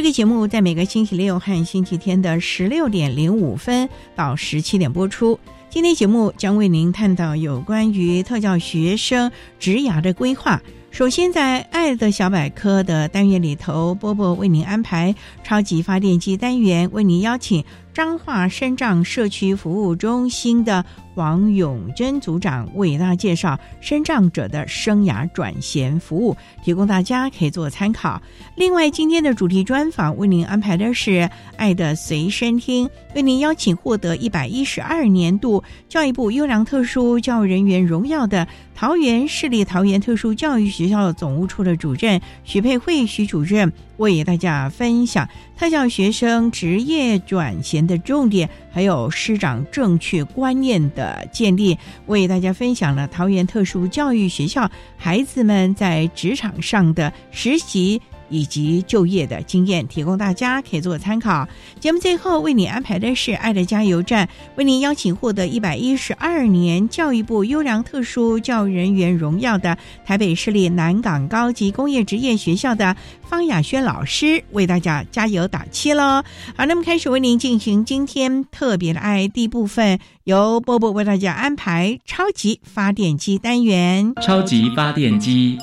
这个节目在每个星期六和星期天的十六点零五分到十七点播出。今天节目将为您探讨有关于特教学生职涯的规划。首先，在《爱的小百科》的单元里头，波波为您安排超级发电机单元，为您邀请彰化深障社区服务中心的。王永珍组长为大家介绍深障者的生涯转衔服务，提供大家可以做参考。另外，今天的主题专访为您安排的是《爱的随身听》，为您邀请获得一百一十二年度教育部优良特殊教育人员荣耀的桃园市立桃园特殊教育学校总务处的主任徐佩慧徐主任。为大家分享特教学生职业转型的重点，还有师长正确观念的建立。为大家分享了桃园特殊教育学校孩子们在职场上的实习。以及就业的经验，提供大家可以做参考。节目最后为你安排的是爱的加油站，为您邀请获得一百一十二年教育部优良特殊教育人员荣耀的台北市立南港高级工业职业学校的方雅轩老师，为大家加油打气喽！好，那么开始为您进行今天特别的爱第一部分，由波波为大家安排超级发电机单元。超级发电机。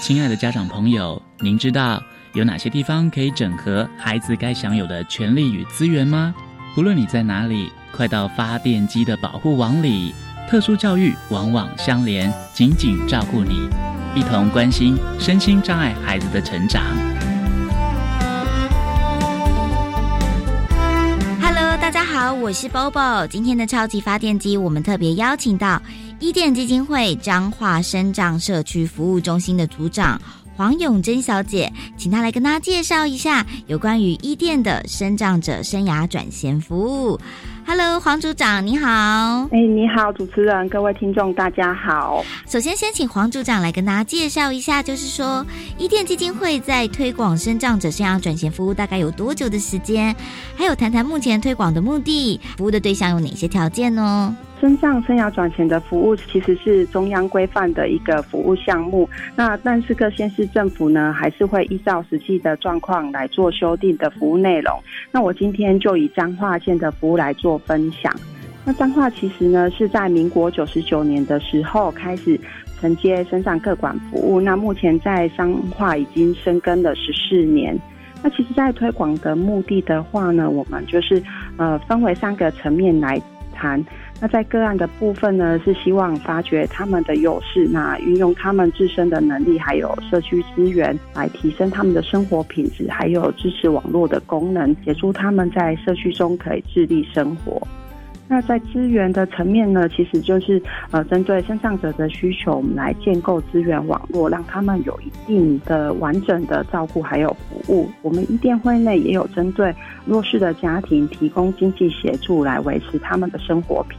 亲爱的家长朋友，您知道有哪些地方可以整合孩子该享有的权利与资源吗？无论你在哪里，快到发电机的保护网里。特殊教育网网相连，紧紧照顾你，一同关心身心障碍孩子的成长。Hello，大家好，我是 Bobo。今天的超级发电机，我们特别邀请到。伊甸基金会彰化生长社区服务中心的组长黄永贞小姐，请她来跟大家介绍一下有关于伊甸的生长者生涯转型服务。Hello，黄组长，你好。哎，你好，主持人，各位听众，大家好。首先，先请黄组长来跟大家介绍一下，就是说伊甸基金会在推广生长者生涯转型服务大概有多久的时间？还有，谈谈目前推广的目的，服务的对象有哪些条件呢？身障生涯转型的服务其实是中央规范的一个服务项目，那但是各县市政府呢，还是会依照实际的状况来做修订的服务内容。那我今天就以彰化县的服务来做分享。那彰化其实呢是在民国九十九年的时候开始承接身障各管服务，那目前在彰化已经深耕了十四年。那其实，在推广的目的的话呢，我们就是呃分为三个层面来谈。那在个案的部分呢，是希望发掘他们的优势，那运用他们自身的能力，还有社区资源，来提升他们的生活品质，还有支持网络的功能，协助他们在社区中可以自立生活。那在资源的层面呢，其实就是呃，针对身障者的需求，我们来建构资源网络，让他们有一定的完整的照顾还有服务。我们一店会内也有针对弱势的家庭提供经济协助，来维持他们的生活品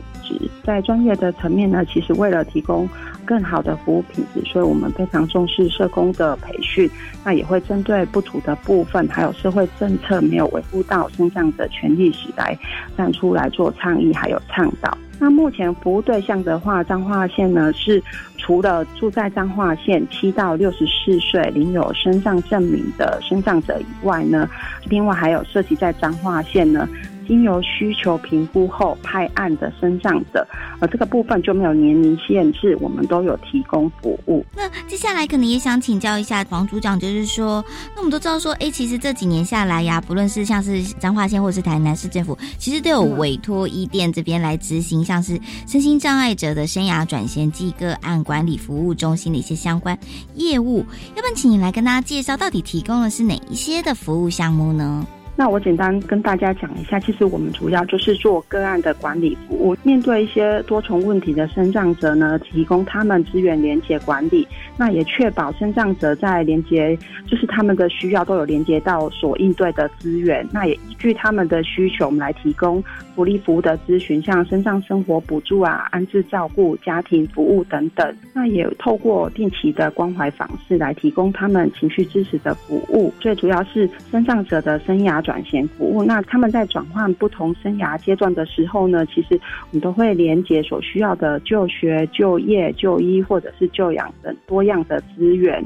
在专业的层面呢，其实为了提供。更好的服务品质，所以我们非常重视社工的培训。那也会针对不足的部分，还有社会政策没有维护到身障的权利时，来站出来做倡议，还有倡导。那目前服务对象的话，彰化县呢是除了住在彰化县七到六十四岁领有身障证明的身障者以外呢，另外还有涉及在彰化县呢。经由需求评估后派案的身障者，而这个部分就没有年龄限制，我们都有提供服务。那接下来可能也想请教一下黄组长，就是说，那我们都知道说，哎，其实这几年下来呀，不论是像是彰化县或是台南市政府，其实都有委托一店这边来执行，像是身心障碍者的生涯转型及个案管理服务中心的一些相关业务。要不然，请你来跟大家介绍，到底提供的是哪一些的服务项目呢？那我简单跟大家讲一下，其实我们主要就是做个案的管理服务，面对一些多重问题的生障者呢，提供他们资源连接管理，那也确保生障者在连接，就是他们的需要都有连接到所应对的资源，那也依据他们的需求，我们来提供福利服务的咨询，像生障生活补助啊、安置照顾、家庭服务等等，那也透过定期的关怀访视来提供他们情绪支持的服务，最主要是生障者的生涯。转型服务，那他们在转换不同生涯阶段的时候呢，其实我们都会连接所需要的就学、就业、就医或者是就养等多样的资源。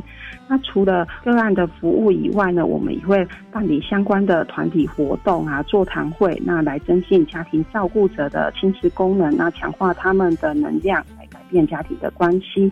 那除了个案的服务以外呢，我们也会办理相关的团体活动啊、座谈会，那来增进家庭照顾者的亲子功能，那强化他们的能量，来改变家庭的关系。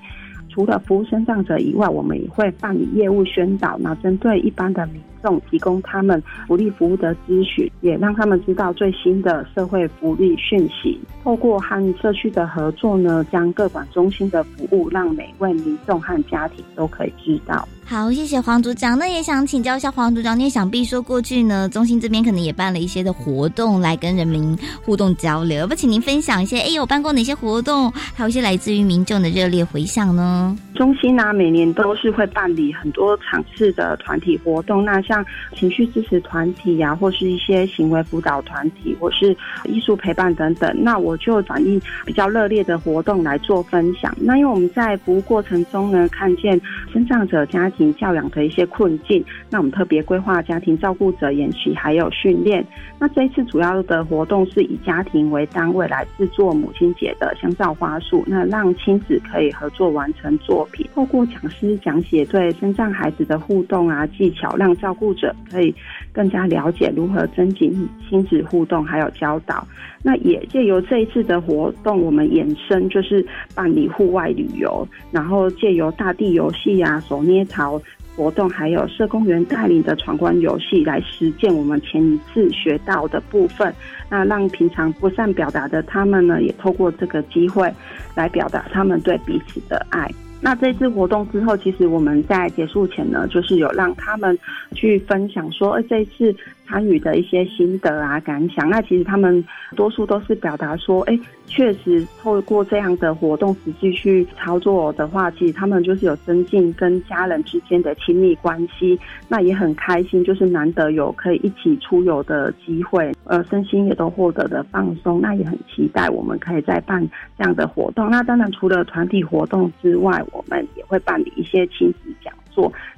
除了服务生障者以外，我们也会办理业务宣导，那针对一般的众提供他们福利服务的咨询，也让他们知道最新的社会福利讯息。透过和社区的合作呢，将各管中心的服务让每位民众和家庭都可以知道。好，谢谢黄组长。那也想请教一下黄组长，你也想必说过去呢，中心这边可能也办了一些的活动来跟人民互动交流，不请您分享一些？哎，有办过哪些活动？还有一些来自于民众的热烈回响呢？中心呢，每年都是会办理很多场次的团体活动，那像情绪支持团体呀，或是一些行为辅导团体，或是艺术陪伴等等。那我就反映比较热烈的活动来做分享。那因为我们在服务过程中呢，看见生长者家庭。教养的一些困境，那我们特别规划家庭照顾者研习还有训练。那这一次主要的活动是以家庭为单位来制作母亲节的香皂花束，那让亲子可以合作完成作品。透过讲师讲解对身障孩子的互动啊技巧，让照顾者可以更加了解如何增进亲子互动，还有教导。那也借由这一次的活动，我们衍生就是办理户外旅游，然后借由大地游戏啊、手捏陶活动，还有社工员带领的闯关游戏，来实践我们前一次学到的部分。那让平常不善表达的他们呢，也透过这个机会来表达他们对彼此的爱。那这次活动之后，其实我们在结束前呢，就是有让他们去分享说，呃，这次。参与的一些心得啊、感想，那其实他们多数都是表达说，哎，确实透过这样的活动实际去操作的话，其实他们就是有增进跟家人之间的亲密关系，那也很开心，就是难得有可以一起出游的机会，呃，身心也都获得的放松，那也很期待我们可以再办这样的活动。那当然除了团体活动之外，我们也会办理一些亲子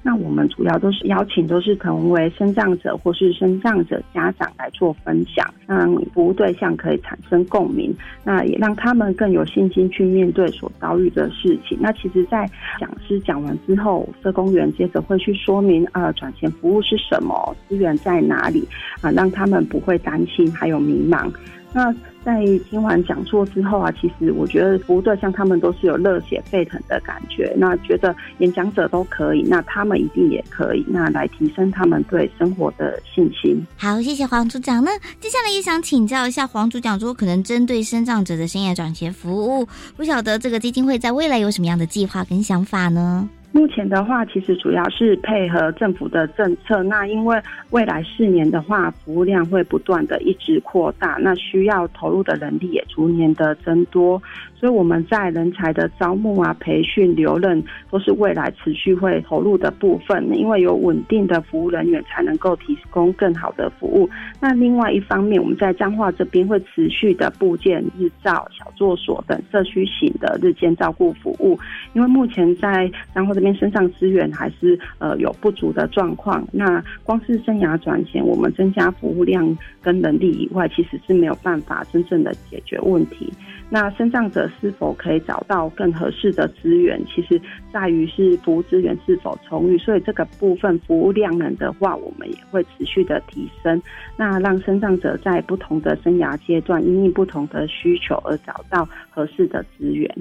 那我们主要都是邀请都是成为生障者或是生障者家长来做分享，让服务对象可以产生共鸣，那也让他们更有信心去面对所遭遇的事情。那其实，在讲师讲完之后，社工员接着会去说明啊转钱服务是什么，资源在哪里啊，让他们不会担心还有迷茫。那在听完讲座之后啊，其实我觉得服务对象他们都是有热血沸腾的感觉，那觉得演讲者都可以，那他们一定也可以，那来提升他们对生活的信心。好，谢谢黄组长。那接下来也想请教一下黄组长，说可能针对生长者的生涯转型服务，不晓得这个基金会在未来有什么样的计划跟想法呢？目前的话，其实主要是配合政府的政策。那因为未来四年的话，服务量会不断的一直扩大，那需要投入的人力也逐年的增多。所以我们在人才的招募啊、培训、留任，都是未来持续会投入的部分。因为有稳定的服务人员，才能够提供更好的服务。那另外一方面，我们在彰化这边会持续的部建日照、小作所等社区型的日间照顾服务。因为目前在彰化这这边身上资源还是呃有不足的状况。那光是生涯转型，我们增加服务量跟能力以外，其实是没有办法真正的解决问题。那身障者是否可以找到更合适的资源，其实在于是服务资源是否充裕。所以这个部分服务量能的话，我们也会持续的提升。那让身障者在不同的生涯阶段，因应不同的需求而找到合适的资源。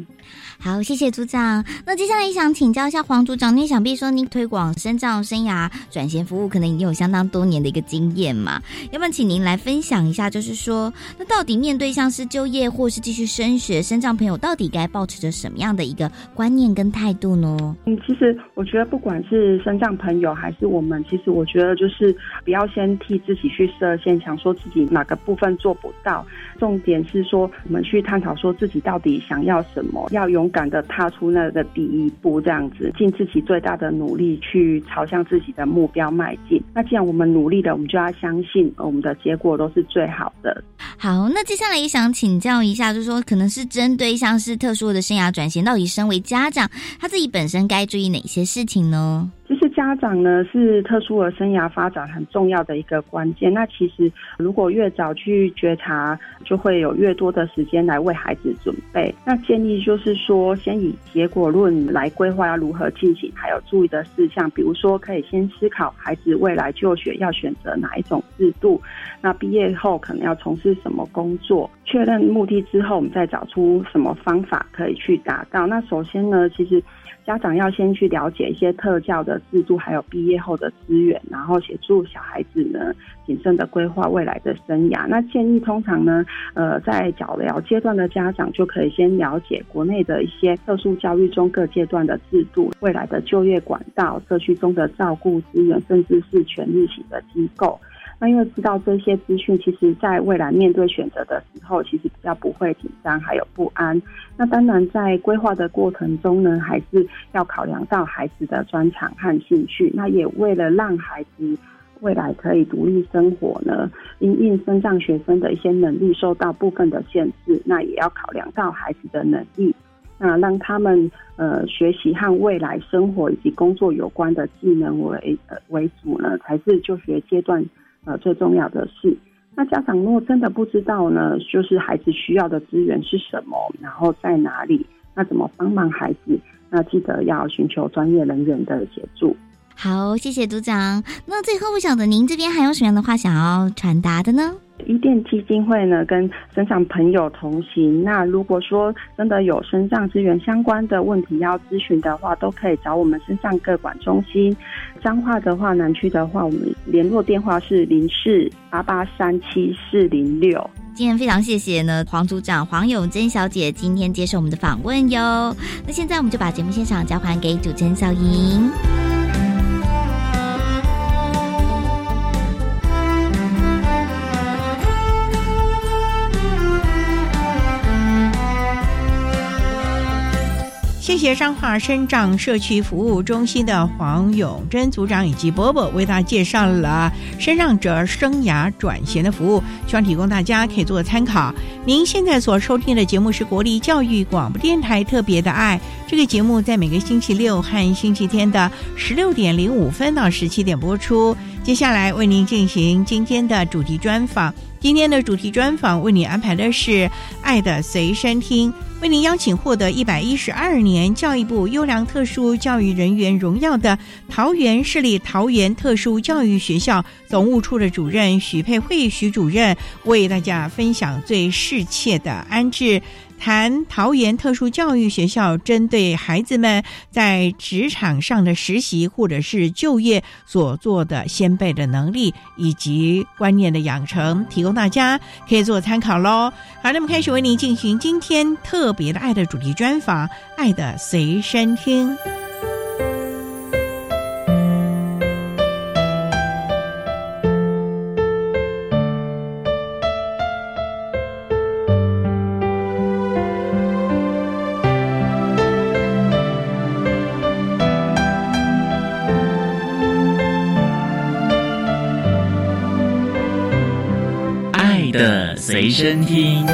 好，谢谢组长。那接下来想请教一下黄组长，您想必说您推广身障生涯转型服务，可能已经有相当多年的一个经验嘛？要不然请您来分享一下，就是说，那到底面对像是就业或是继续升学，身障朋友到底该保持着什么样的一个观念跟态度呢？嗯，其实我觉得不管是身障朋友还是我们，其实我觉得就是不要先替自己去设限，想说自己哪个部分做不到。重点是说，我们去探讨说自己到底想要什么，要勇敢的踏出那个第一步，这样子尽自己最大的努力去朝向自己的目标迈进。那既然我们努力的，我们就要相信我们的结果都是最好的。好，那接下来也想请教一下，就是说，可能是针对像是特殊的生涯转型，到底身为家长，他自己本身该注意哪些事情呢？就是家长呢是特殊的生涯发展很重要的一个关键。那其实如果越早去觉察，就会有越多的时间来为孩子准备。那建议就是说，先以结果论来规划要如何进行，还有注意的事项。比如说，可以先思考孩子未来就学要选择哪一种制度，那毕业后可能要从事什么工作。确认目的之后，我们再找出什么方法可以去达到。那首先呢，其实。家长要先去了解一些特教的制度，还有毕业后的资源，然后协助小孩子呢谨慎的规划未来的生涯。那建议通常呢，呃，在早疗阶段的家长就可以先了解国内的一些特殊教育中各阶段的制度、未来的就业管道、社区中的照顾资源，甚至是全日型的机构。那因为知道这些资讯，其实在未来面对选择的时候，其实比较不会紧张，还有不安。那当然，在规划的过程中呢，还是要考量到孩子的专长和兴趣。那也为了让孩子未来可以独立生活呢，因应生障学生的一些能力受到部分的限制，那也要考量到孩子的能力，那让他们呃学习和未来生活以及工作有关的技能为呃为主呢，才是就学阶段。呃，最重要的是，那家长如果真的不知道呢，就是孩子需要的资源是什么，然后在哪里，那怎么帮忙孩子？那记得要寻求专业人员的协助。好，谢谢组长。那最后，不晓得您这边还有什么样的话想要传达的呢？伊甸基金会呢，跟身上朋友同行。那如果说真的有身上资源相关的问题要咨询的话，都可以找我们身上各管中心。彰化的话，南区的话，我们联络电话是零四八八三七四零六。今天非常谢谢呢，黄组长黄永珍小姐今天接受我们的访问哟。那现在我们就把节目现场交还给主持人小莹。谢谢彰化生长社区服务中心的黄永贞组长以及伯伯为大家介绍了身障者生涯转型的服务，希望提供大家可以做参考。您现在所收听的节目是国立教育广播电台特别的爱，这个节目在每个星期六和星期天的十六点零五分到十七点播出。接下来为您进行今天的主题专访。今天的主题专访为你安排的是《爱的随身听》，为您邀请获得一百一十二年教育部优良特殊教育人员荣耀的桃园市立桃园特殊教育学校总务处的主任许佩慧许主任，为大家分享最适切的安置。谈桃园特殊教育学校针对孩子们在职场上的实习或者是就业所做的先辈的能力以及观念的养成，提供大家可以做参考喽。好，那么开始为您进行今天特别的爱的主题专访，《爱的随身听》。随身听。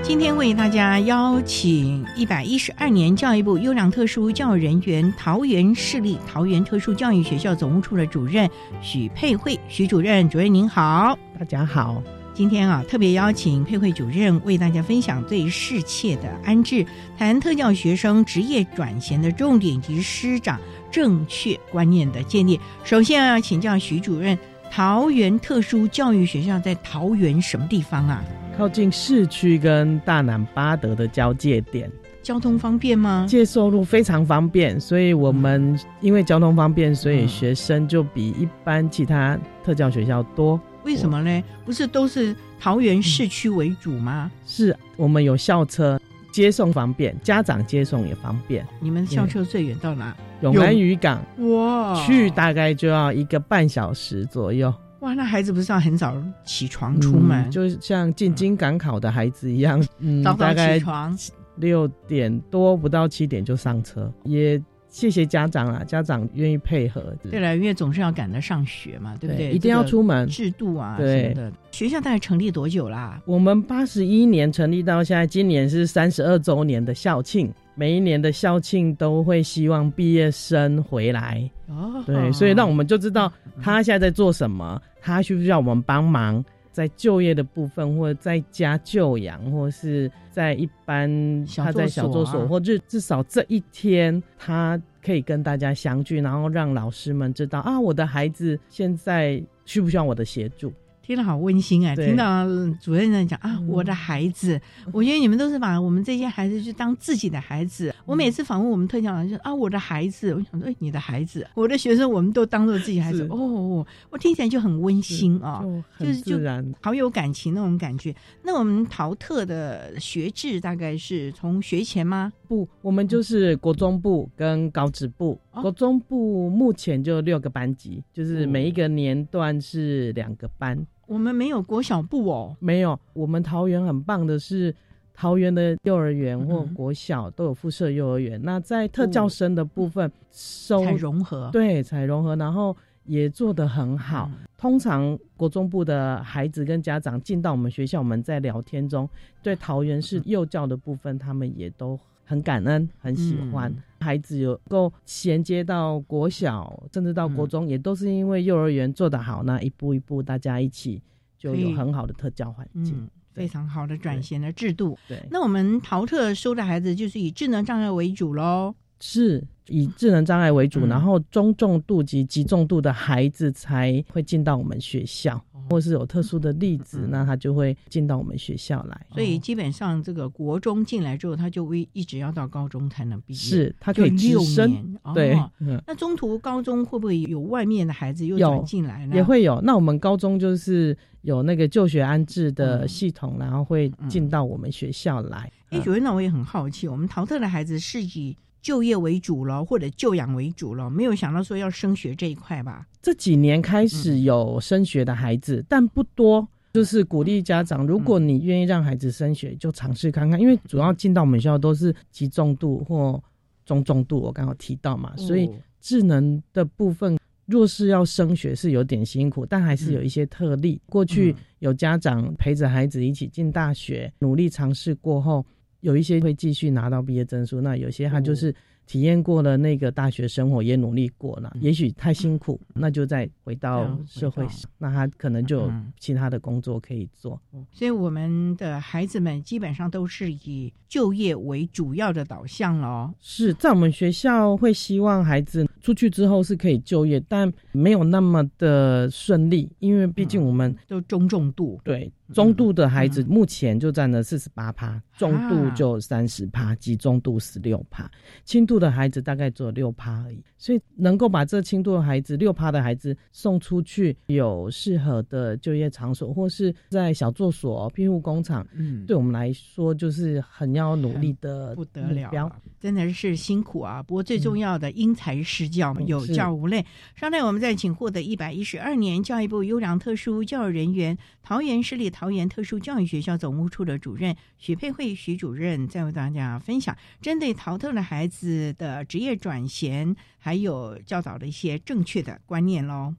今天为大家邀请一百一十二年教育部优良特殊教育人员桃园市立桃园特殊教育学校总务处的主任许佩慧，许主任，主任您好，大家好。今天啊，特别邀请佩慧主任为大家分享最适切的安置，谈特教学生职业转型的重点及师长正确观念的建立。首先要请教许主任，桃园特殊教育学校在桃园什么地方啊？靠近市区跟大南巴德的交界点，交通方便吗？接收路非常方便，所以我们因为交通方便，所以学生就比一般其他特教学校多。为什么呢？不是都是桃园市区为主吗？是我们有校车接送方便，家长接送也方便。你们校车最远到哪？永安渔港哇，去大概就要一个半小时左右。哇，那孩子不是要很早起床出门？就像进京赶考的孩子一样，嗯，大概起床六点多不到七点就上车，也。谢谢家长啊，家长愿意配合。对了，因为总是要赶得上学嘛，对不对？一定要出门。制度啊，对的。学校大概成立多久啦？我们八十一年成立到现在，今年是三十二周年的校庆。每一年的校庆都会希望毕业生回来。哦，对，所以让我们就知道他现在在做什么，他需不需要我们帮忙。在就业的部分，或者在家就养，或是在一般他在小作所，或至至少这一天，他可以跟大家相聚，然后让老师们知道啊，我的孩子现在需不需要我的协助。听得好温馨啊！听到主任在讲啊，我的孩子，我觉得你们都是把我们这些孩子就当自己的孩子。我每次访问我们特教老师啊，我的孩子，我想说，哎，你的孩子，我的学生，我们都当做自己孩子。哦，我听起来就很温馨啊，就是就好有感情那种感觉。那我们淘特的学制大概是从学前吗？不，我们就是国中部跟高职部。国中部目前就六个班级，就是每一个年段是两个班。我们没有国小部哦，没有。我们桃园很棒的是，桃园的幼儿园或国小都有附设幼儿园。那在特教生的部分，收融合，对，才融合，然后也做得很好。通常国中部的孩子跟家长进到我们学校，我们在聊天中，对桃园市幼教的部分，他们也都很感恩，很喜欢。孩子有够衔接到国小，甚至到国中，也都是因为幼儿园做得好，那一步一步大家一起就有很好的特教环境，非常好的转型的制度。对，那我们淘特收的孩子就是以智能障碍为主喽。是以智能障碍为主，然后中重度及极重度的孩子才会进到我们学校。或是有特殊的例子，那他就会进到我们学校来。所以基本上，这个国中进来之后，他就会一直要到高中才能毕业。是他可以六年，对。那中途高中会不会有外面的孩子又转进来呢？也会有。那我们高中就是有那个就学安置的系统，然后会进到我们学校来。哎，主任，那我也很好奇，我们淘特的孩子是以。就业为主了，或者就养为主了，没有想到说要升学这一块吧？这几年开始有升学的孩子，但不多。就是鼓励家长，如果你愿意让孩子升学，就尝试看看。因为主要进到我们学校都是极重度或中重度，我刚好提到嘛，所以智能的部分，若是要升学是有点辛苦，但还是有一些特例。过去有家长陪着孩子一起进大学，努力尝试过后。有一些会继续拿到毕业证书，那有些他就是体验过了那个大学生活，也努力过了，也许太辛苦，那就再回到社会上，那他可能就有其他的工作可以做。所以我们的孩子们基本上都是以就业为主要的导向了。是在我们学校会希望孩子。出去之后是可以就业，但没有那么的顺利，因为毕竟我们都中重度，对中度的孩子目前就占了四十八趴，重度就三十趴，及中度十六趴，轻度的孩子大概只有六趴而已。所以能够把这轻度的孩子六趴的孩子送出去，有适合的就业场所，或是在小作所、庇护工厂，嗯，对我们来说就是很要努力的不得了，真的是辛苦啊！不过最重要的因材施教，有教无类。稍待，我们再请获得一百一十二年教育部优良特殊教育人员、桃园市立桃园特殊教育学校总务处的主任许佩慧许主任，再为大家分享针对淘特的孩子的职业转型。还有教导的一些正确的观念喽。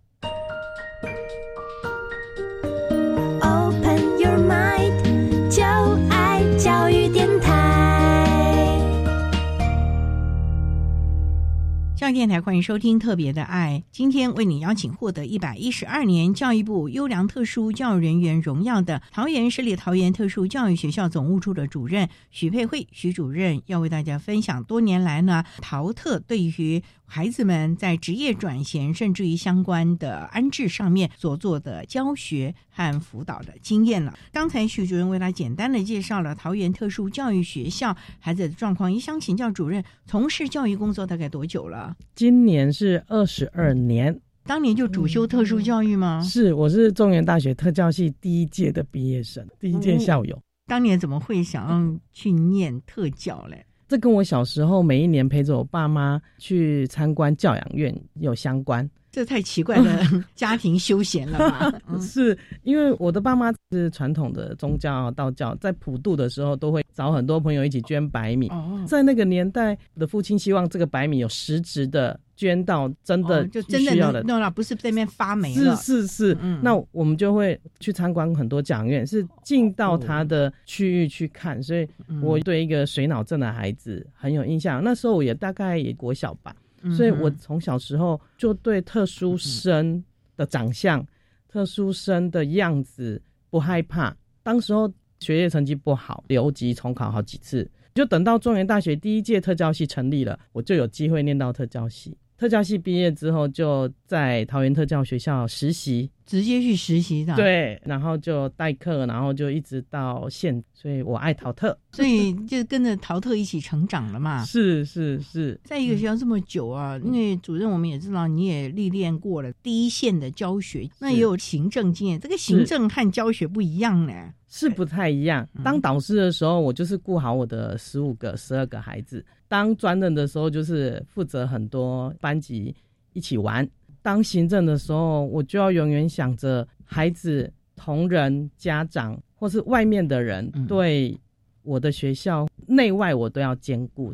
电台欢迎收听《特别的爱》，今天为你邀请获得一百一十二年教育部优良特殊教育人员荣耀的桃园市立桃园特殊教育学校总务处的主任许佩慧许主任，要为大家分享多年来呢桃特对于孩子们在职业转型甚至于相关的安置上面所做的教学和辅导的经验了。刚才许主任为他简单的介绍了桃园特殊教育学校孩子的状况，一想请教主任，从事教育工作大概多久了？今年是二十二年，当年就主修特殊教育吗？是，我是中原大学特教系第一届的毕业生，第一届校友。当年怎么会想要去念特教嘞？这跟我小时候每一年陪着我爸妈去参观教养院有相关。这太奇怪的 家庭休闲了吧？是因为我的爸妈是传统的宗教道教，在普渡的时候都会找很多朋友一起捐白米。在那个年代，我的父亲希望这个白米有实质的捐到真的就真的要的，那不是在那边发霉了。是是是，那我们就会去参观很多讲院，是进到他的区域去看。所以我对一个水脑症的孩子很有印象。那时候我也大概也国小吧。所以我从小时候就对特殊生的长相、特殊生的样子不害怕。当时候学业成绩不好，留级重考好几次，就等到中原大学第一届特教系成立了，我就有机会念到特教系。特教系毕业之后，就在桃园特教学校实习，直接去实习的。对，然后就代课，然后就一直到现，所以我爱陶特，所以就跟着陶特一起成长了嘛。是是是，在一个学校这么久啊，因为主任我们也知道，你也历练过了第一线的教学，那也有行政经验。这个行政和教学不一样呢。是不太一样。当导师的时候，我就是顾好我的十五个、十二个孩子；当专任的时候，就是负责很多班级一起玩；当行政的时候，我就要永远想着孩子、同仁、家长或是外面的人对我的学校内外我都要兼顾。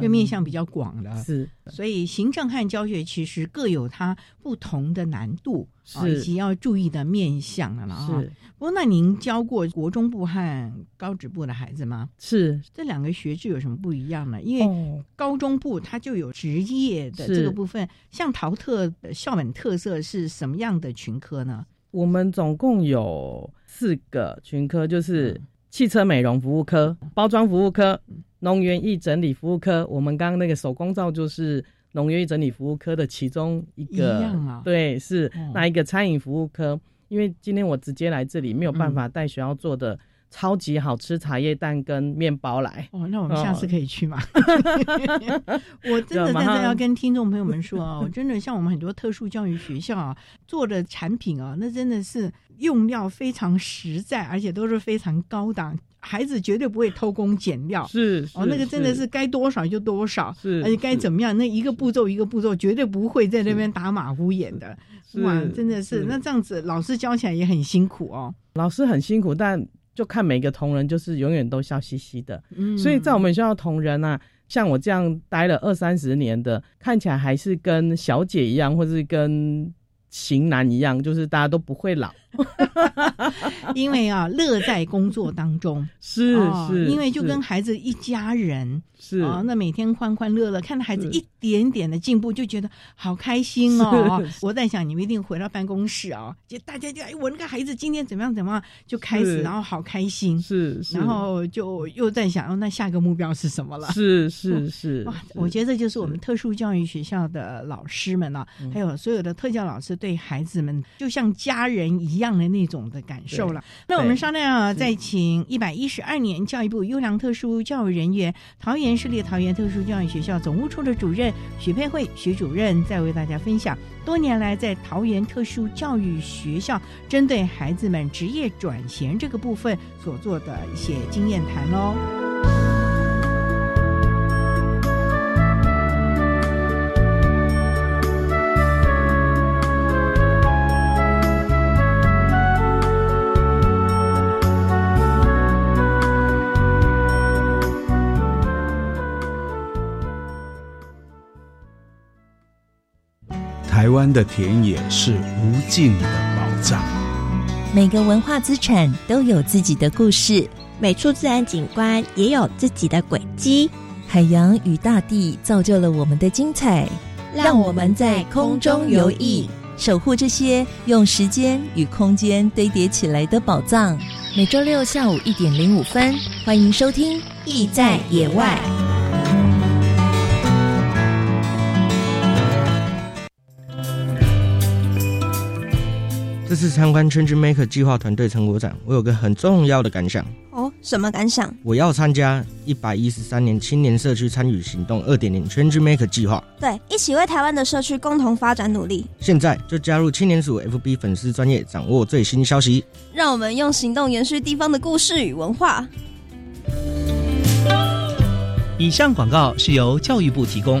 就面向比较广的，是，所以行政和教学其实各有它不同的难度，以及要注意的面向了啊。是，不过那您教过国中部和高职部的孩子吗？是，这两个学制有什么不一样呢？因为高中部它就有职业的这个部分，像陶特的校本特色是什么样的群科呢？我们总共有四个群科，就是汽车美容服务科、包装服务科。农园艺整理服务科，我们刚刚那个手工皂就是农园艺整理服务科的其中一个，啊，对，是那一个餐饮服务科。因为今天我直接来这里，没有办法带学校做的超级好吃茶叶蛋跟面包来。哦，那我们下次可以去吗？我真的在这要跟听众朋友们说啊，我真的像我们很多特殊教育学校啊做的产品啊，那真的是用料非常实在，而且都是非常高档。孩子绝对不会偷工减料，是哦，那个真的是该多少就多少，是而且该怎么样，那一个步骤一个步骤，绝对不会在那边打马虎眼的。哇，真的是那这样子，老师教起来也很辛苦哦。老师很辛苦，但就看每个同仁，就是永远都笑嘻嘻的。嗯，所以在我们学校同仁啊，像我这样待了二三十年的，看起来还是跟小姐一样，或是跟型男一样，就是大家都不会老。因为啊，乐在工作当中，是是，因为就跟孩子一家人是。啊，那每天欢欢乐乐，看到孩子一点点的进步，就觉得好开心哦。我在想，你们一定回到办公室啊，就大家就哎，我那个孩子今天怎么样怎么样，就开始，然后好开心，是，然后就又在想，哦，那下个目标是什么了？是是是，哇，我觉得这就是我们特殊教育学校的老师们啊，还有所有的特教老师对孩子们就像家人一样。的那种的感受了。那我们商量啊，再请一百一十二年教育部优良特殊教育人员、桃园市立桃园特殊教育学校总务处的主任许佩慧许主任，再为大家分享多年来在桃园特殊教育学校针对孩子们职业转型这个部分所做的一些经验谈喽。台湾的田野是无尽的宝藏，每个文化资产都有自己的故事，每处自然景观也有自己的轨迹。海洋与大地造就了我们的精彩，让我们在空中游弋，守护这些用时间与空间堆叠起来的宝藏。每周六下午一点零五分，欢迎收听《意在野外》。这次参观 Change Maker 计划团队成果展，我有个很重要的感想。哦，什么感想？我要参加一百一十三年青年社区参与行动二点零 Change Maker 计划。对，一起为台湾的社区共同发展努力。现在就加入青年组 FB 粉丝专业，掌握最新消息。让我们用行动延续地方的故事与文化。以上广告是由教育部提供。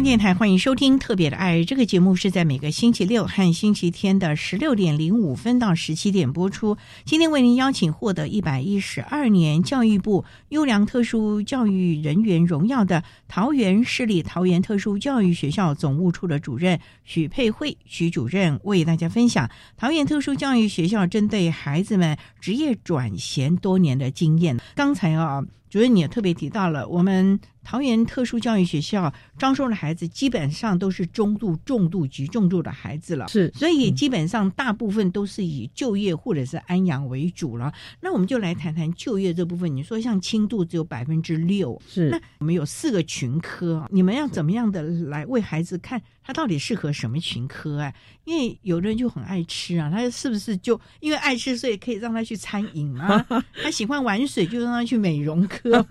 电台欢迎收听《特别的爱》这个节目，是在每个星期六和星期天的十六点零五分到十七点播出。今天为您邀请获得一百一十二年教育部优良特殊教育人员荣耀的桃园市立桃园特殊教育学校总务处的主任许佩慧许主任，为大家分享桃园特殊教育学校针对孩子们职业转衔多年的经验。刚才啊，主任你也特别提到了我们。桃园特殊教育学校招收的孩子基本上都是中度、重度及重度的孩子了，是，所以基本上大部分都是以就业或者是安养为主了。那我们就来谈谈就业这部分。你说像轻度只有百分之六，是，那我们有四个群科，你们要怎么样的来为孩子看他到底适合什么群科啊？因为有的人就很爱吃啊，他是不是就因为爱吃，所以可以让他去餐饮啊？他喜欢玩水，就让他去美容科。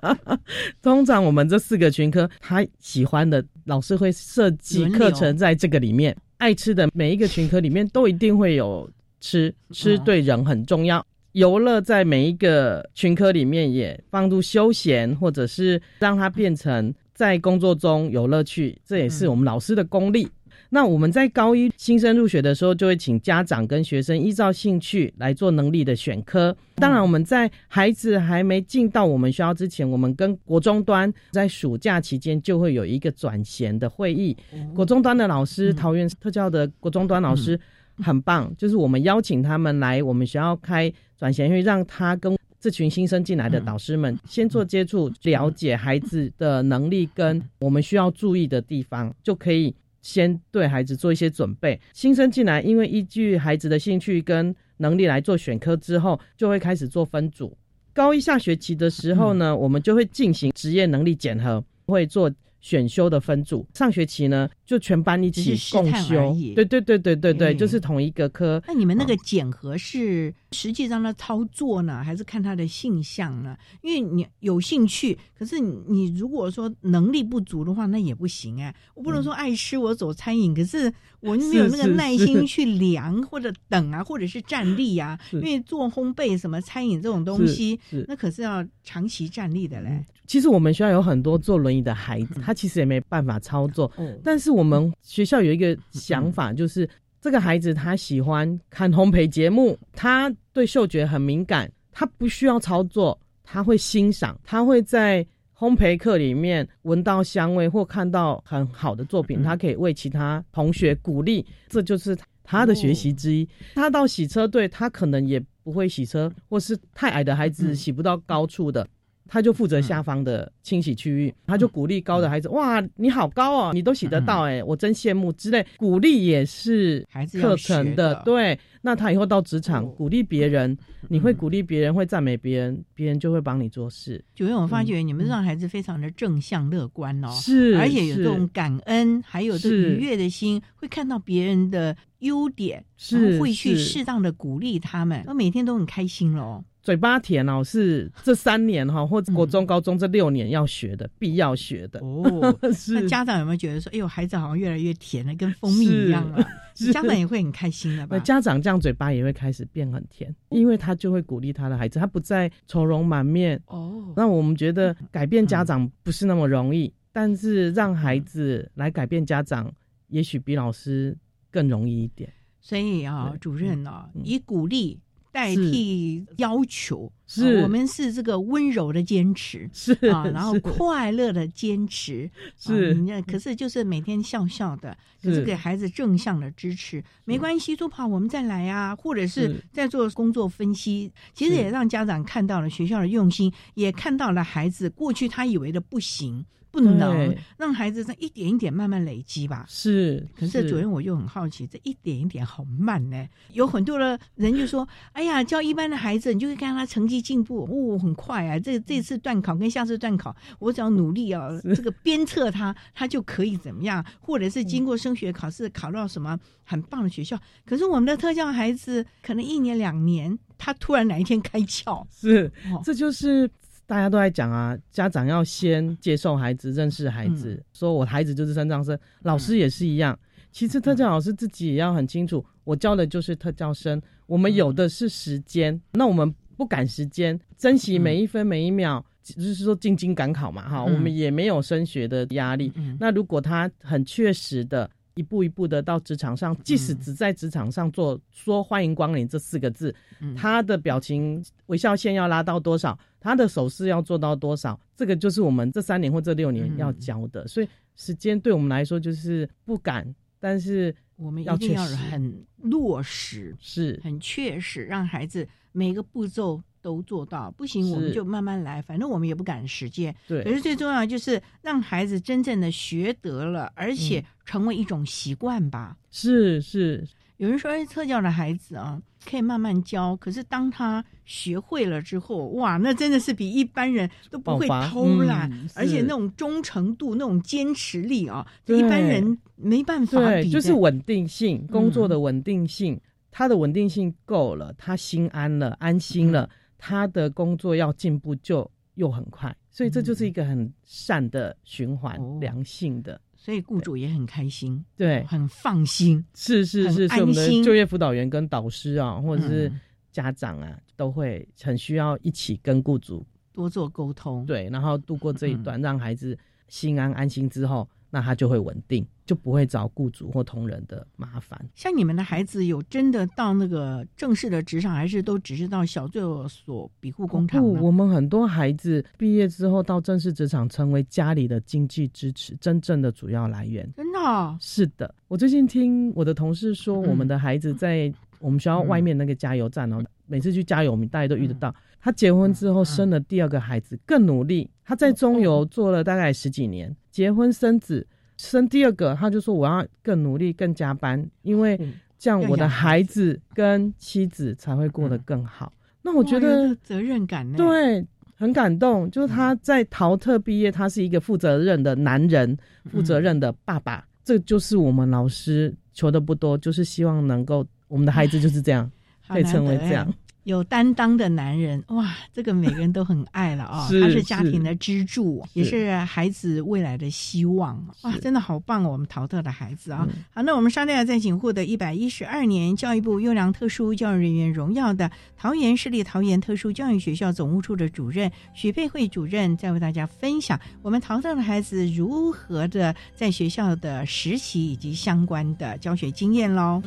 通常我们这四个群科，他喜欢的老师会设计课程在这个里面。爱吃的每一个群科里面都一定会有吃，吃对人很重要。游乐在每一个群科里面也放入休闲，或者是让它变成在工作中有乐趣，这也是我们老师的功力。那我们在高一新生入学的时候，就会请家长跟学生依照兴趣来做能力的选科。当然，我们在孩子还没进到我们学校之前，我们跟国中端在暑假期间就会有一个转衔的会议。国中端的老师，桃园特教的国中端老师很棒，就是我们邀请他们来我们学校开转衔会，让他跟这群新生进来的导师们先做接触，了解孩子的能力跟我们需要注意的地方，就可以。先对孩子做一些准备，新生进来，因为依据孩子的兴趣跟能力来做选科之后，就会开始做分组。高一下学期的时候呢，我们就会进行职业能力检核，会做。选修的分组，上学期呢就全班一起共修，对对对对对对，就是同一个科。那你们那个检核是实际上的操作呢，还是看他的性向呢？因为你有兴趣，可是你如果说能力不足的话，那也不行哎。我不能说爱吃我走餐饮，可是我没有那个耐心去量或者等啊，或者是站立啊。因为做烘焙什么餐饮这种东西，那可是要长期站立的嘞。其实我们学校有很多坐轮椅的孩子，他其实也没办法操作。但是我们学校有一个想法，就是这个孩子他喜欢看烘焙节目，他对嗅觉很敏感，他不需要操作，他会欣赏，他会在烘焙课里面闻到香味或看到很好的作品，他可以为其他同学鼓励，这就是他的学习之一。他到洗车队，他可能也。不会洗车，或是太矮的孩子洗不到高处的。他就负责下方的清洗区域，他就鼓励高的孩子，哇，你好高哦，你都洗得到哎，我真羡慕。之类，鼓励也是孩子课程的，对。那他以后到职场，鼓励别人，你会鼓励别人，会赞美别人，别人就会帮你做事。九月，我发觉你们让孩子非常的正向乐观哦，是，而且有这种感恩，还有这愉悦的心，会看到别人的优点，是会去适当的鼓励他们，我每天都很开心喽。嘴巴甜哦，是这三年哈，或者国中、高中这六年要学的，必要学的哦。那家长有没有觉得说，哎呦，孩子好像越来越甜了，跟蜂蜜一样了？家长也会很开心的吧？家长这样嘴巴也会开始变很甜，因为他就会鼓励他的孩子，他不再愁容满面哦。那我们觉得改变家长不是那么容易，但是让孩子来改变家长，也许比老师更容易一点。所以啊，主任啊，以鼓励。代替要求，是。我们是这个温柔的坚持，是啊，然后快乐的坚持，是。那可是就是每天笑笑的，可是给孩子正向的支持，没关系，做不好我们再来啊，或者是在做工作分析，其实也让家长看到了学校的用心，也看到了孩子过去他以为的不行。不能让孩子这一点一点慢慢累积吧？是，可是主任我就很好奇，这一点一点好慢呢。有很多的人就说：“哎呀，教一般的孩子，你就会看他成绩进步，哦，很快啊！这这次段考跟下次段考，我只要努力啊，这个鞭策他，他就可以怎么样？或者是经过升学考试考到什么很棒的学校。可是我们的特教孩子，可能一年两年，他突然哪一天开窍，是，这就是。大家都在讲啊，家长要先接受孩子、认识孩子，说我孩子就是三障生，老师也是一样。其实特教老师自己也要很清楚，我教的就是特教生，我们有的是时间，那我们不赶时间，珍惜每一分每一秒，就是说进京赶考嘛，哈，我们也没有升学的压力。那如果他很确实的。一步一步的到职场上，即使只在职场上做说“欢迎光临”这四个字，他的表情微笑线要拉到多少，他的手势要做到多少，这个就是我们这三年或这六年要教的。所以时间对我们来说就是不敢，但是我们一定要很落实，是很确实，让孩子每个步骤。都做到不行，我们就慢慢来，反正我们也不赶时间。对，可是最重要就是让孩子真正的学得了，而且成为一种习惯吧。是是，有人说哎特教的孩子啊，可以慢慢教，可是当他学会了之后，哇，那真的是比一般人都不会偷懒，而且那种忠诚度、那种坚持力啊，一般人没办法比。就是稳定性，工作的稳定性，他的稳定性够了，他心安了，安心了。他的工作要进步就又很快，所以这就是一个很善的循环，良性的，所以雇主也很开心，对，很放心，是是是，我们的就业辅导员跟导师啊，或者是家长啊，都会很需要一起跟雇主多做沟通，对，然后度过这一段，让孩子心安安心之后。那他就会稳定，就不会找雇主或同仁的麻烦。像你们的孩子有真的到那个正式的职场，还是都只是到小作所庇护工厂？不，我们很多孩子毕业之后到正式职场，成为家里的经济支持，真正的主要来源。真的？是的。我最近听我的同事说，我们的孩子在我们学校外面那个加油站哦，每次去加油，我们大家都遇得到。他结婚之后生了第二个孩子，更努力。他在中油做了大概十几年，结婚生子，生第二个他就说我要更努力、更加班，因为这样我的孩子跟妻子才会过得更好。那我觉得责任感呢？对，很感动。就是他在陶特毕业，他是一个负责任的男人，负责任的爸爸。这就是我们老师求的不多，就是希望能够我们的孩子就是这样，可以成为这样。有担当的男人，哇，这个每个人都很爱了啊！他是家庭的支柱，也是孩子未来的希望。哇，真的好棒哦！我们陶特的孩子啊，好，那我们稍待再请获得一百一十二年教育部优良特殊教育人员荣耀的桃园市立桃园特殊教育学校总务处的主任许佩慧主任，在为大家分享我们陶特的孩子如何的在学校的实习以及相关的教学经验喽。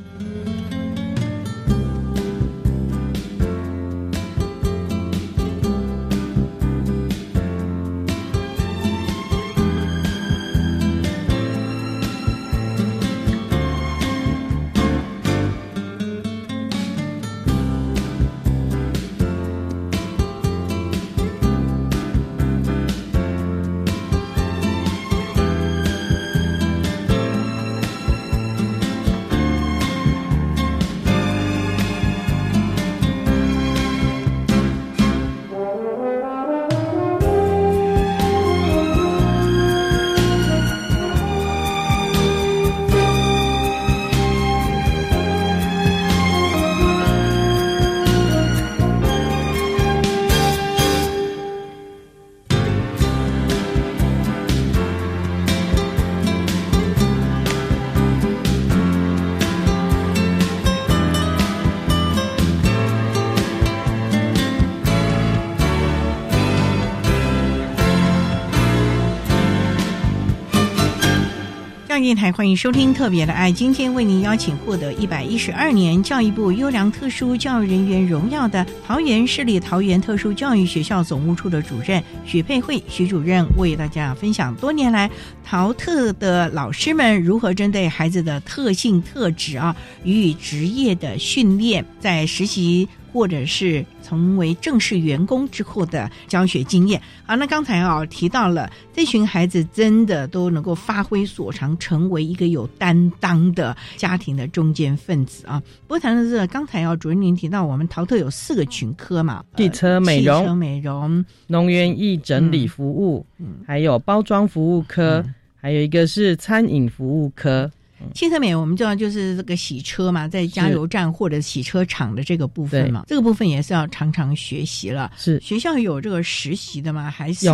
电台欢迎收听《特别的爱》，今天为您邀请获得一百一十二年教育部优良特殊教育人员荣耀的桃园市立桃园特殊教育学校总务处的主任许佩慧许主任，为大家分享多年来桃特的老师们如何针对孩子的特性特质啊，予以职业的训练，在实习。或者是成为正式员工之后的教学经验。好，那刚才啊提到了这群孩子真的都能够发挥所长，成为一个有担当的家庭的中坚分子啊。不过谈的是刚才啊主任您提到我们淘特有四个群科嘛，汽车美容、汽车美容、农园艺整理服务，还有包装服务科，还有一个是餐饮服务科。汽车美我们知道就是这个洗车嘛，在加油站或者洗车场的这个部分嘛，这个部分也是要常常学习了。是。学校有这个实习的吗？还是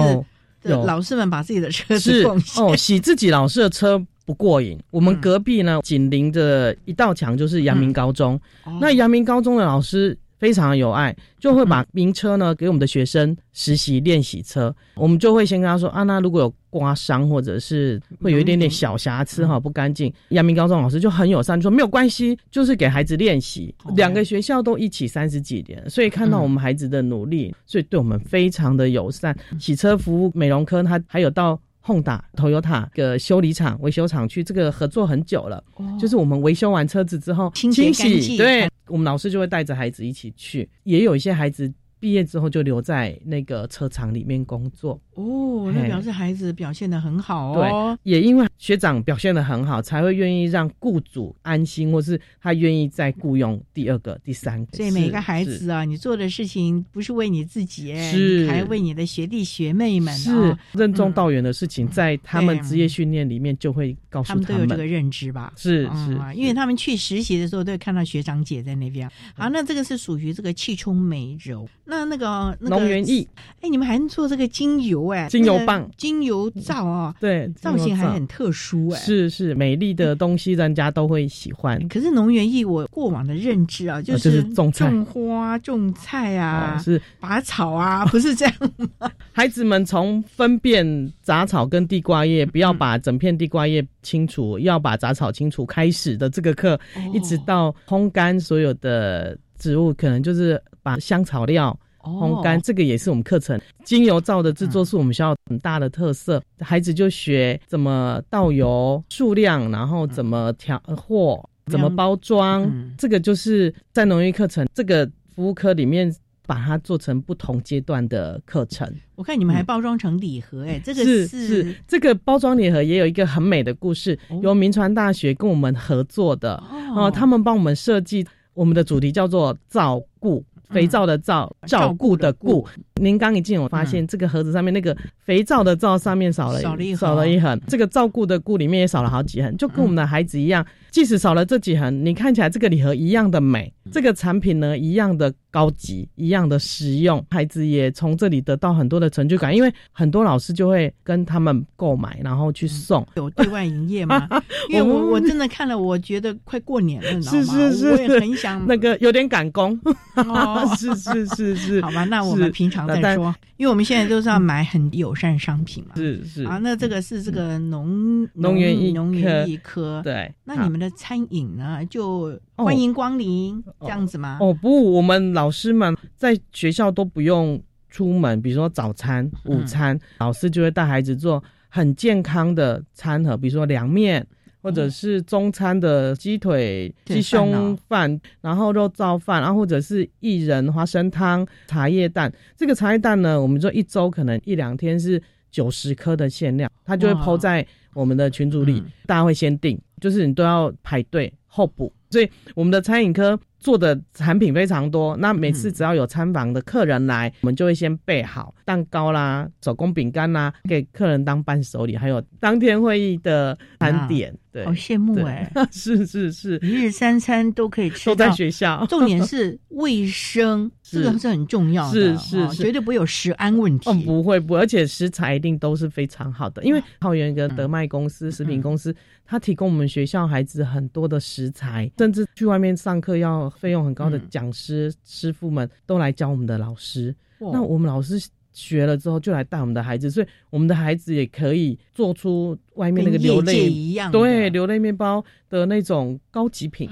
老师们把自己的车子是。哦，洗自己老师的车不过瘾。我们隔壁呢，紧邻着一道墙就是阳明高中，那阳明高中的老师。非常有爱，就会把名车呢给我们的学生实习练习车。我们就会先跟他说啊，那如果有刮伤或者是会有一点点小瑕疵哈，不干净，阳明高中老师就很友善，说没有关系，就是给孩子练习。两个学校都一起三十几年，所以看到我们孩子的努力，所以对我们非常的友善。洗车服务美容科，他还有到。Honda、Toyota 的修理厂、维修厂去，这个合作很久了。就是我们维修完车子之后，清洗，对我们老师就会带着孩子一起去。也有一些孩子毕业之后就留在那个车厂里面工作。哦，那表示孩子表现的很好哦。对，也因为学长表现的很好，才会愿意让雇主安心，或是他愿意再雇佣第二个、第三个。所以每个孩子啊，你做的事情不是为你自己，是还为你的学弟学妹们。是任重道远的事情，在他们职业训练里面就会告诉他们，都有这个认知吧？是是，因为他们去实习的时候都会看到学长姐在那边。好，那这个是属于这个气冲美柔。那那那个农园艺，哎，你们还做这个精油哎，精油棒。精油皂哦，对，造型还很特殊哎，是是，美丽的东西人家都会喜欢。可是农园艺，我过往的认知啊，就是种种花、种菜啊，是拔草啊，不是这样吗？孩子们从分辨杂草跟地瓜叶，不要把整片地瓜叶清除，要把杂草清除开始的这个课，一直到烘干所有的植物，可能就是把香草料。烘干这个也是我们课程，精油皂的制作是我们学校很大的特色。孩子就学怎么倒油、数量，然后怎么调货、怎么包装。这个就是在农业课程这个服务科里面，把它做成不同阶段的课程。我看你们还包装成礼盒，哎，这个是是。这个包装礼盒也有一个很美的故事，由民传大学跟我们合作的。哦，他们帮我们设计，我们的主题叫做照顾。肥皂的皂，照顾的顾。您刚一进，我发现这个盒子上面那个肥皂的皂上面少了少了一横，这个照顾的顾里面也少了好几横，就跟我们的孩子一样，即使少了这几横，你看起来这个礼盒一样的美，这个产品呢一样的高级，一样的实用，孩子也从这里得到很多的成就感，因为很多老师就会跟他们购买，然后去送。有对外营业吗？因为我我真的看了，我觉得快过年了，是是是，我也很想 那个有点赶工。哦。是是是是，好吧，那我们平常再说，因为我们现在都是要买很友善商品嘛。是是。啊，那这个是这个农农园一农园一科，对。那你们的餐饮呢，就欢迎光临这样子吗？哦不，我们老师们在学校都不用出门，比如说早餐、午餐，老师就会带孩子做很健康的餐盒，比如说凉面。或者是中餐的鸡腿、鸡胸饭，然后肉燥饭，然后或者是薏仁花生汤、茶叶蛋。这个茶叶蛋呢，我们说一周可能一两天是九十颗的限量，它就会抛在我们的群组里，大家会先订，就是你都要排队候补。所以我们的餐饮科做的产品非常多，那每次只要有餐房的客人来，我们就会先备好蛋糕啦、手工饼干啦，给客人当伴手礼，还有当天会议的餐点。对好羡慕 哎！是是是，一日三餐都可以吃，都在学校。重点是卫生，这个是很重要的，是是，绝对不会有食安问题。不会不，而且食材一定都是非常好的，因为桃园一个德麦公司、食品公司，它提供我们学校孩子很多的食材，甚至去外面上课要费用很高的讲师师傅们都来教我们的老师。那我们老师学了之后，就来带我们的孩子，所以我们的孩子也可以做出。外面那个流泪一样对流泪面包的那种高级品。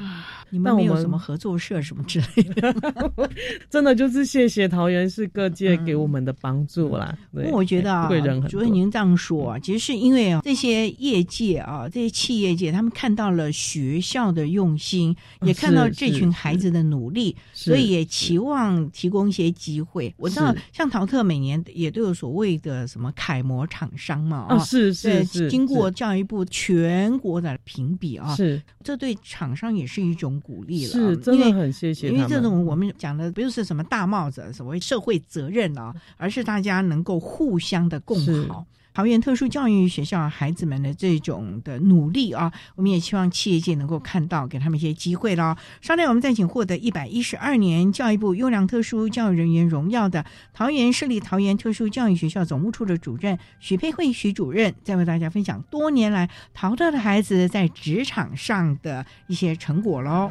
你我们没有什么合作社什么之类的？真的就是谢谢桃园市各界给我们的帮助啦。我觉得啊贵人，很多主任您这样说啊，其实是因为啊，这些业界啊，这些企业界，他们看到了学校的用心，嗯也看到这群孩子的努力，所以也期望提供一些机会。我知道，像陶特每年也都有所谓的什么楷模厂商嘛，哦是是是经过教育部全国的评比啊，是这对厂商也是一种鼓励了，是真的因为很谢谢因为这种我们讲的不是什么大帽子，所谓社会责任啊，而是大家能够互相的共好。桃园特殊教育学校孩子们的这种的努力啊，我们也希望企业界能够看到，给他们一些机会了。稍待，我们再请获得一百一十二年教育部优良特殊教育人员荣耀的桃园市立桃园特殊教育学校总务处的主任许佩慧许主任，再为大家分享多年来淘特的孩子在职场上的一些成果喽。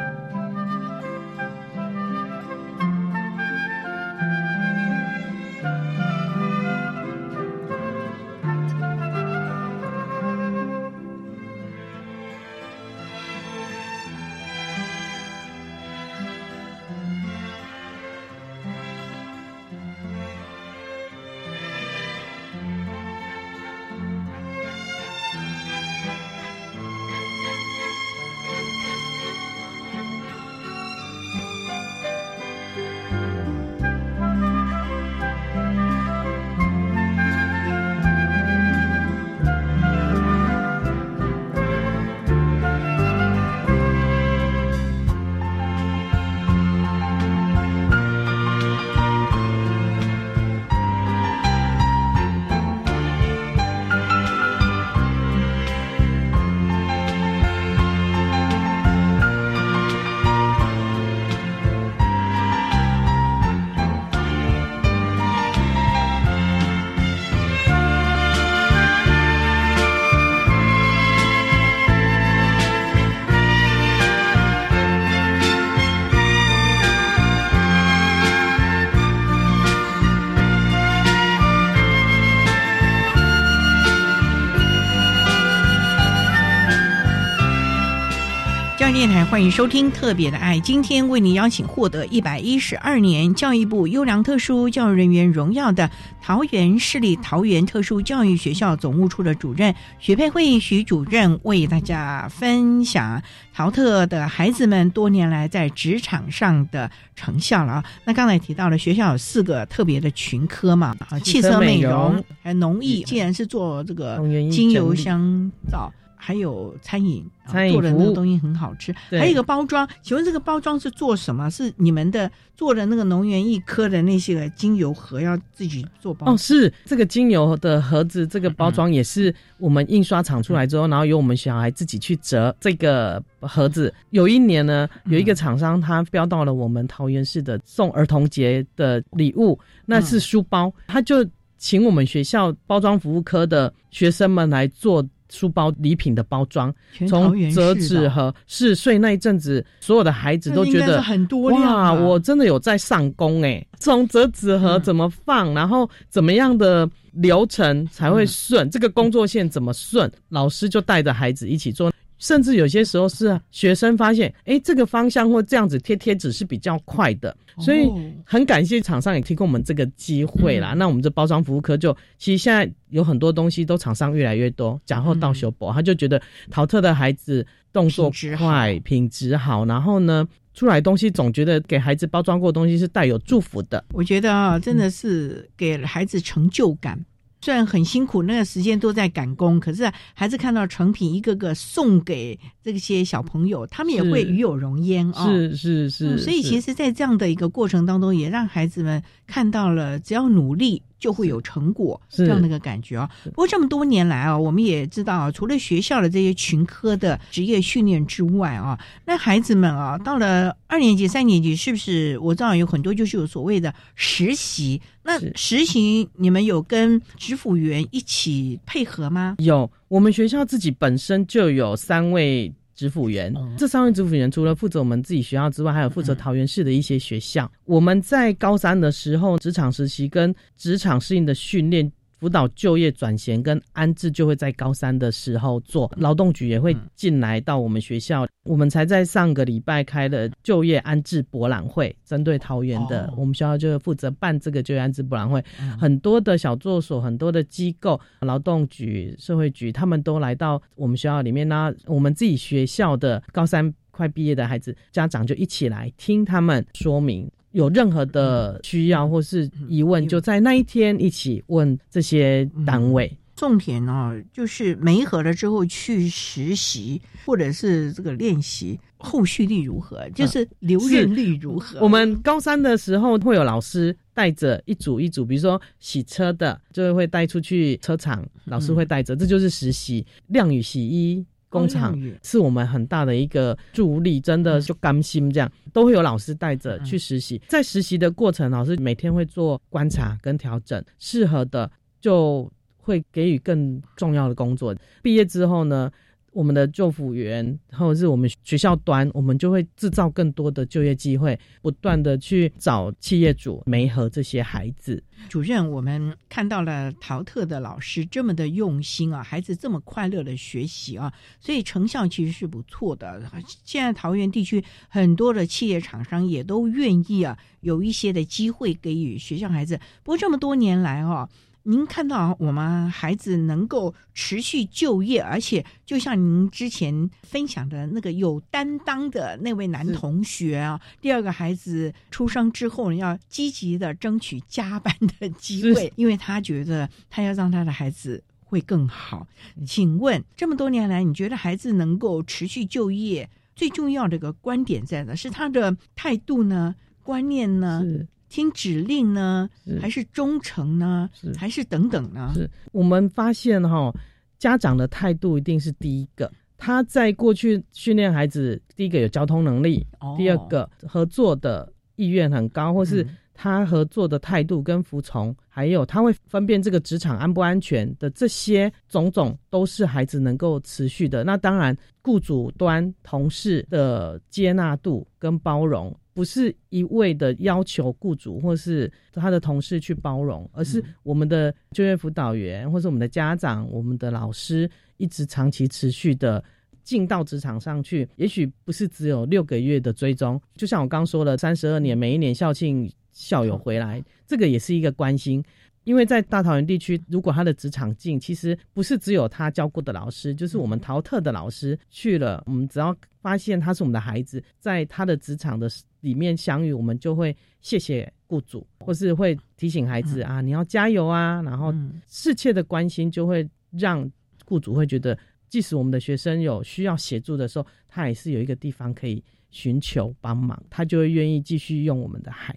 欢迎收听《特别的爱》，今天为您邀请获得一百一十二年教育部优良特殊教育人员荣耀的桃园市立桃园特殊教育学校总务处的主任许佩慧许主任，为大家分享淘特的孩子们多年来在职场上的成效了啊。那刚才提到了学校有四个特别的群科嘛，啊，汽车美容，还有农艺，既然是做这个精油香皂。还有餐饮，啊餐饮做的那个东西很好吃。对还有一个包装，请问这个包装是做什么？是你们的做的那个农园一科的那些个精油盒要自己做包哦，是这个精油的盒子，这个包装也是我们印刷厂出来之后，然后由我们小孩自己去折这个盒子。有一年呢，有一个厂商他标到了我们桃园市的送儿童节的礼物，那是书包，他就请我们学校包装服务科的学生们来做。书包礼品的包装，从折纸盒是，所以那一阵子所有的孩子都觉得很多量哇，我真的有在上工哎、从折纸盒怎么放，然后怎么样的流程才会顺，这个工作线怎么顺，老师就带着孩子一起做。甚至有些时候是学生发现，哎，这个方向或这样子贴贴纸是比较快的，所以很感谢厂商也提供我们这个机会啦。那我们这包装服务科就，其实现在有很多东西都厂商越来越多，假后到修补，他就觉得淘特的孩子动作快，品质好，然后呢。出来东西总觉得给孩子包装过的东西是带有祝福的，我觉得啊，真的是给孩子成就感。虽然很辛苦，那个时间都在赶工，可是还是看到成品一个个送给这些小朋友，他们也会与有荣焉啊、哦。是是是、嗯，所以其实，在这样的一个过程当中，也让孩子们看到了，只要努力就会有成果这样的一个感觉啊。不过这么多年来啊，我们也知道啊，除了学校的这些群科的职业训练之外啊，那孩子们啊，到了二年级、三年级，是不是我知道有很多就是有所谓的实习？那实习你们有跟职辅员一起配合吗？有，我们学校自己本身就有三位职辅员，哦这三位职辅员除了负责我们自己学校之外，还有负责桃园市的一些学校。我们在高三的时候，职场实习跟职场适应的训练。辅导就业转衔跟安置就会在高三的时候做，劳动局也会进来到我们学校，我们才在上个礼拜开了就业安置博览会，针对桃园的，我们学校就负责办这个就业安置博览会，很多的小作所、很多的机构、劳动局、社会局，他们都来到我们学校里面。呢，我们自己学校的高三快毕业的孩子家长就一起来听他们说明。有任何的需要或是疑问，就在那一天一起问这些单位。重点哦，就是没合了之后去实习，或者是这个练习，后续率如何？就是留任率如何？我们高三的时候会有老师带着一组一组，比如说洗车的，就会带出去车厂，老师会带着，这就是实习。晾雨洗衣。工厂是我们很大的一个助力，真的就甘心这样，都会有老师带着去实习。在实习的过程，老师每天会做观察跟调整，适合的就会给予更重要的工作。毕业之后呢？我们的救辅员，或者是我们学校端，我们就会制造更多的就业机会，不断的去找企业主媒合这些孩子。主任，我们看到了陶特的老师这么的用心啊，孩子这么快乐的学习啊，所以成效其实是不错的。现在桃园地区很多的企业厂商也都愿意啊，有一些的机会给予学校孩子。不过这么多年来哦。您看到我们孩子能够持续就业，而且就像您之前分享的那个有担当的那位男同学啊，第二个孩子出生之后要积极的争取加班的机会，因为他觉得他要让他的孩子会更好。请问这么多年来，你觉得孩子能够持续就业最重要的一个观点在哪？是他的态度呢？观念呢？听指令呢，还是忠诚呢？还是等等呢？是我们发现哈，家长的态度一定是第一个。他在过去训练孩子，第一个有交通能力，第二个合作的意愿很高，或是他合作的态度跟服从，还有他会分辨这个职场安不安全的这些种种，都是孩子能够持续的。那当然，雇主端同事的接纳度跟包容。不是一味的要求雇主或是他的同事去包容，而是我们的就业辅导员或是我们的家长、我们的老师一直长期持续的进到职场上去。也许不是只有六个月的追踪，就像我刚说了，三十二年每一年校庆校友回来，这个也是一个关心。因为在大桃园地区，如果他的职场近，其实不是只有他教过的老师，就是我们淘特的老师去了。我们只要发现他是我们的孩子，在他的职场的里面相遇，我们就会谢谢雇主，或是会提醒孩子啊，你要加油啊。然后世切的关心，就会让雇主会觉得，即使我们的学生有需要协助的时候，他也是有一个地方可以寻求帮忙，他就会愿意继续用我们的孩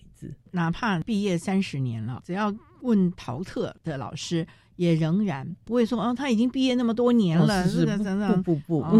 哪怕毕业三十年了，只要。问陶特的老师。也仍然不会说哦，他已经毕业那么多年了，是的，等等，不不不，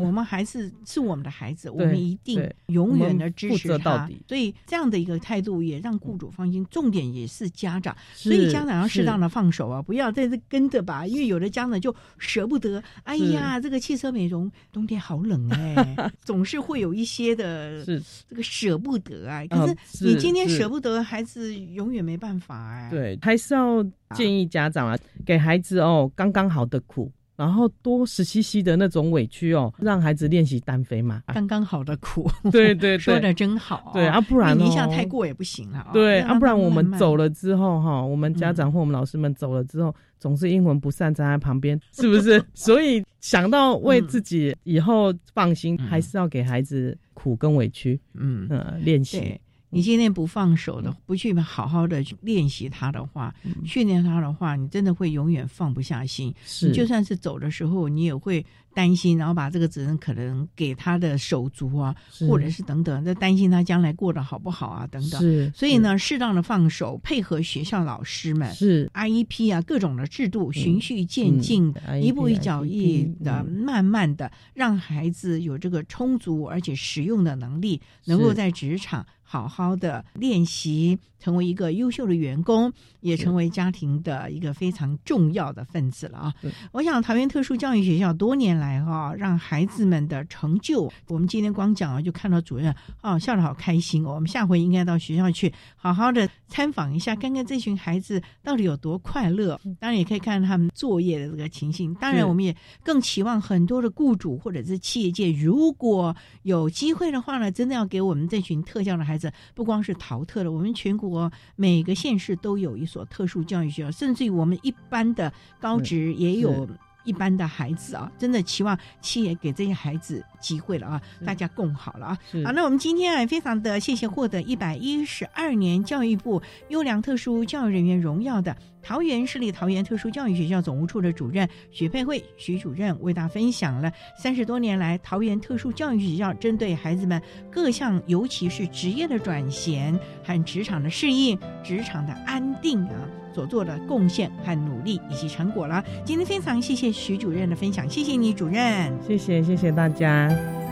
我们还是是我们的孩子，我们一定永远的支持他。所以这样的一个态度也让雇主放心。重点也是家长，所以家长要适当的放手啊，不要在这跟着吧，因为有的家长就舍不得。哎呀，这个汽车美容冬天好冷哎，总是会有一些的这个舍不得啊。可是你今天舍不得，孩子永远没办法哎。对，还是要。建议家长啊，给孩子哦刚刚好的苦。然后多十七息的那种委屈哦，让孩子练习单飞嘛。刚刚好的苦，对对，说的真好。对啊，不然一下太过也不行了。对啊，不然我们走了之后哈，我们家长或我们老师们走了之后，总是阴魂不散站在旁边，是不是？所以想到为自己以后放心，还是要给孩子苦跟委屈，嗯嗯，练习。你今天不放手的，不去好好的去练习他的话，训练他的话，你真的会永远放不下心。是，就算是走的时候，你也会。担心，然后把这个责任可能给他的手足啊，或者是等等，在担心他将来过得好不好啊，等等。是，所以呢，适当的放手，配合学校老师们是 IEP 啊，各种的制度，循序渐进，一步一脚印的，慢慢的让孩子有这个充足而且实用的能力，能够在职场好好的练习，成为一个优秀的员工，也成为家庭的一个非常重要的分子了啊！我想桃园特殊教育学校多年来哈，让孩子们的成就，我们今天光讲啊，就看到主任哦笑得好开心哦。我们下回应该到学校去好好的参访一下，看看这群孩子到底有多快乐。当然也可以看他们作业的这个情形。当然，我们也更期望很多的雇主或者是企业界，如果有机会的话呢，真的要给我们这群特教的孩子，不光是淘特的，我们全国每个县市都有一所特殊教育学校，甚至于我们一般的高职也有。一般的孩子啊，真的期望七爷给这些孩子机会了啊，大家共好了啊。好，那我们今天啊，非常的谢谢获得一百一十二年教育部优良特殊教育人员荣耀的桃园市立桃园特殊教育学校总务处的主任许佩慧许主任，为大家分享了三十多年来桃园特殊教育学校针对孩子们各项，尤其是职业的转衔和职场的适应、职场的安定啊。所做的贡献和努力以及成果了。今天非常谢谢徐主任的分享，谢谢你主任，谢谢谢谢大家。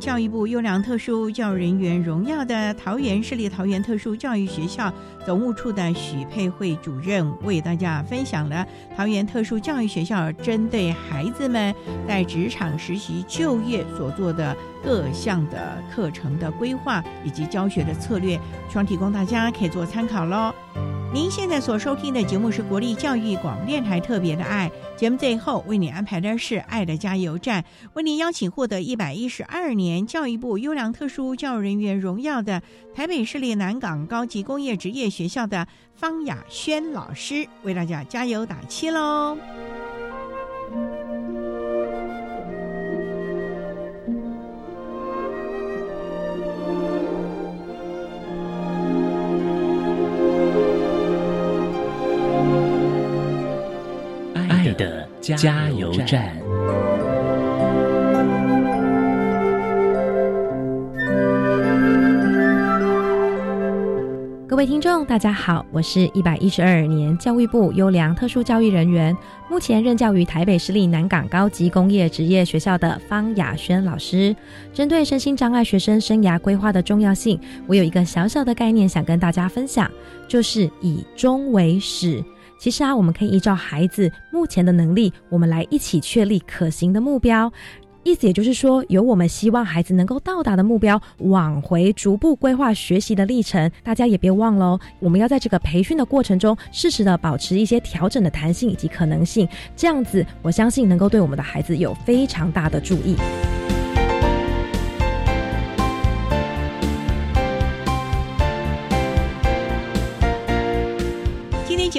教育部优良特殊教育人员荣耀的桃园市立桃园特殊教育学校总务处的许佩慧主任为大家分享了桃园特殊教育学校针对孩子们在职场实习就业所做的各项的课程的规划以及教学的策略，希望提供大家可以做参考喽。您现在所收听的节目是国立教育广播电台特别的爱节目，最后为你安排的是爱的加油站，为您邀请获得一百一十二年教育部优良特殊教育人员荣耀的台北市立南港高级工业职业学校的方雅轩老师，为大家加油打气喽。加油站。各位听众，大家好，我是一百一十二年教育部优良特殊教育人员，目前任教于台北市立南港高级工业职业学校的方雅轩老师。针对身心障碍学生生涯规划的重要性，我有一个小小的概念想跟大家分享，就是以终为始。其实啊，我们可以依照孩子目前的能力，我们来一起确立可行的目标。意思也就是说，由我们希望孩子能够到达的目标，往回逐步规划学习的历程。大家也别忘了哦，我们要在这个培训的过程中，适时的保持一些调整的弹性以及可能性。这样子，我相信能够对我们的孩子有非常大的注意。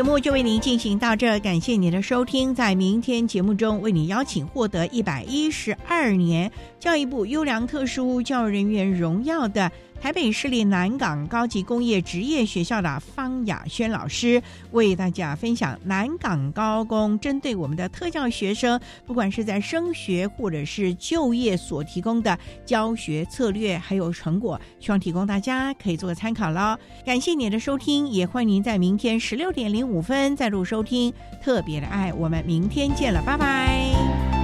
节目就为您进行到这，感谢您的收听。在明天节目中，为您邀请获得一百一十二年教育部优良特殊教育人员荣耀的。台北市立南港高级工业职业学校的方雅轩老师为大家分享南港高工针对我们的特教学生，不管是在升学或者是就业所提供的教学策略还有成果，希望提供大家可以做个参考喽。感谢您的收听，也欢迎您在明天十六点零五分再度收听特别的爱，我们明天见了，拜拜。